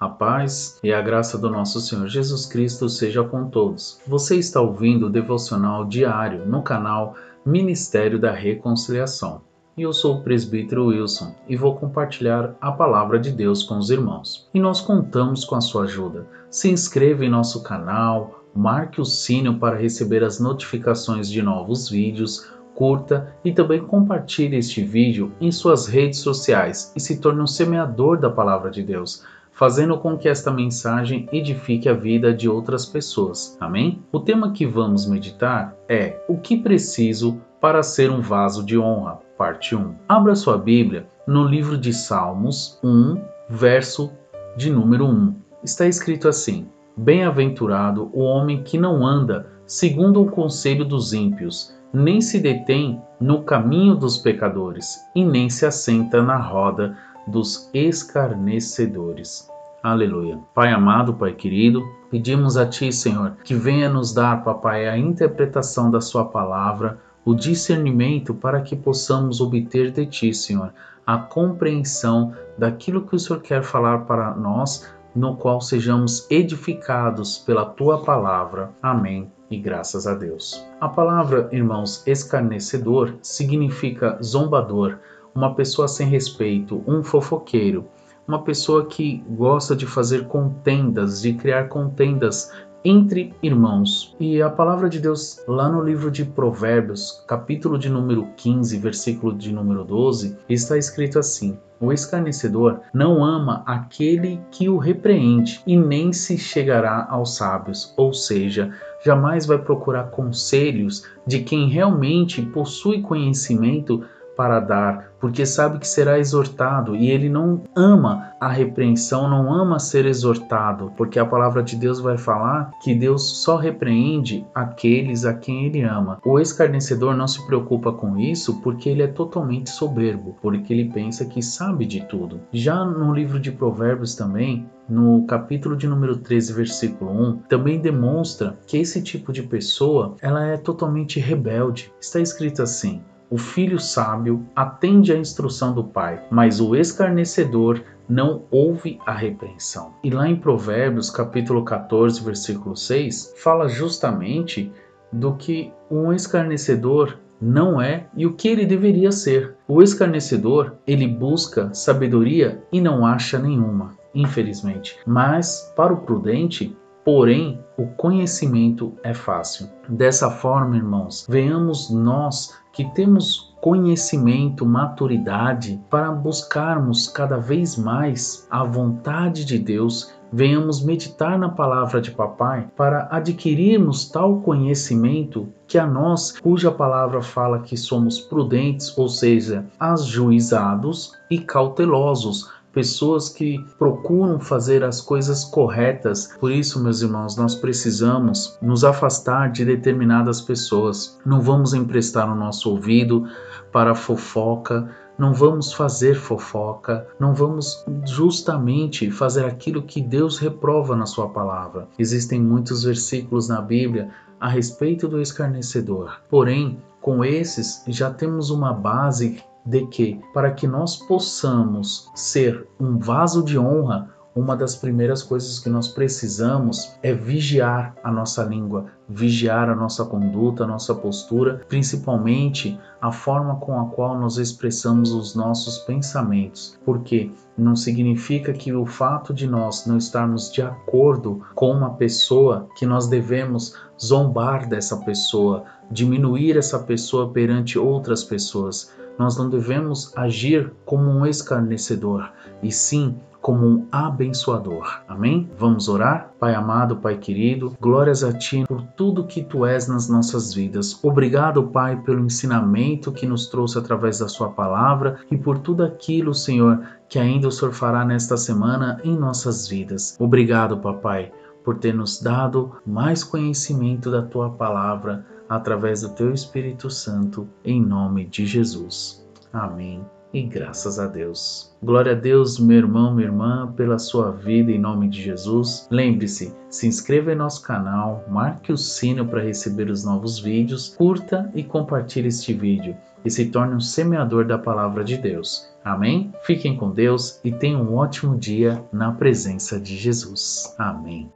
A paz e a graça do nosso Senhor Jesus Cristo seja com todos. Você está ouvindo o devocional diário no canal Ministério da Reconciliação. E eu sou o presbítero Wilson e vou compartilhar a palavra de Deus com os irmãos. E nós contamos com a sua ajuda. Se inscreva em nosso canal, marque o sino para receber as notificações de novos vídeos, curta e também compartilhe este vídeo em suas redes sociais e se torne um semeador da palavra de Deus fazendo com que esta mensagem edifique a vida de outras pessoas. Amém? O tema que vamos meditar é O que preciso para ser um vaso de honra, parte 1. Abra sua Bíblia no livro de Salmos 1, verso de número 1. Está escrito assim: Bem-aventurado o homem que não anda segundo o conselho dos ímpios, nem se detém no caminho dos pecadores, e nem se assenta na roda dos escarnecedores. Aleluia. Pai amado, Pai querido, pedimos a Ti, Senhor, que venha nos dar, Papai, a interpretação da Sua palavra, o discernimento para que possamos obter de Ti, Senhor, a compreensão daquilo que o Senhor quer falar para nós, no qual sejamos edificados pela Tua palavra. Amém. E graças a Deus. A palavra, irmãos, escarnecedor significa zombador uma pessoa sem respeito, um fofoqueiro, uma pessoa que gosta de fazer contendas, de criar contendas entre irmãos. E a palavra de Deus, lá no livro de Provérbios, capítulo de número 15, versículo de número 12, está escrito assim: O escarnecedor não ama aquele que o repreende e nem se chegará aos sábios, ou seja, jamais vai procurar conselhos de quem realmente possui conhecimento para dar, porque sabe que será exortado e ele não ama a repreensão, não ama ser exortado, porque a palavra de Deus vai falar que Deus só repreende aqueles a quem ele ama. O escarnecedor não se preocupa com isso porque ele é totalmente soberbo, porque ele pensa que sabe de tudo. Já no livro de Provérbios também, no capítulo de número 13, versículo 1, também demonstra que esse tipo de pessoa, ela é totalmente rebelde. Está escrito assim: o filho sábio atende à instrução do pai, mas o escarnecedor não ouve a repreensão. E lá em Provérbios, capítulo 14, versículo 6, fala justamente do que um escarnecedor não é e o que ele deveria ser. O escarnecedor, ele busca sabedoria e não acha nenhuma, infelizmente. Mas para o prudente, porém, o conhecimento é fácil. Dessa forma, irmãos, venhamos nós que temos conhecimento, maturidade para buscarmos cada vez mais a vontade de Deus, venhamos meditar na palavra de papai para adquirirmos tal conhecimento que a nós, cuja palavra fala que somos prudentes, ou seja, ajuizados e cautelosos pessoas que procuram fazer as coisas corretas. Por isso, meus irmãos, nós precisamos nos afastar de determinadas pessoas. Não vamos emprestar o nosso ouvido para fofoca, não vamos fazer fofoca, não vamos justamente fazer aquilo que Deus reprova na Sua palavra. Existem muitos versículos na Bíblia a respeito do escarnecedor, porém, com esses já temos uma base de que, para que nós possamos ser um vaso de honra, uma das primeiras coisas que nós precisamos é vigiar a nossa língua, vigiar a nossa conduta, a nossa postura, principalmente a forma com a qual nós expressamos os nossos pensamentos, porque não significa que o fato de nós não estarmos de acordo com uma pessoa que nós devemos zombar dessa pessoa, diminuir essa pessoa perante outras pessoas nós não devemos agir como um escarnecedor, e sim como um abençoador. Amém? Vamos orar? Pai amado, Pai querido, glórias a Ti por tudo que Tu és nas nossas vidas. Obrigado, Pai, pelo ensinamento que nos trouxe através da Sua palavra e por tudo aquilo, Senhor, que ainda o Senhor fará nesta semana em nossas vidas. Obrigado, Papai, por ter nos dado mais conhecimento da Tua palavra através do teu Espírito Santo, em nome de Jesus. Amém. E graças a Deus. Glória a Deus, meu irmão, minha irmã, pela sua vida em nome de Jesus. Lembre-se, se inscreva em nosso canal, marque o sino para receber os novos vídeos, curta e compartilhe este vídeo. e se torne um semeador da palavra de Deus. Amém? Fiquem com Deus e tenham um ótimo dia na presença de Jesus. Amém.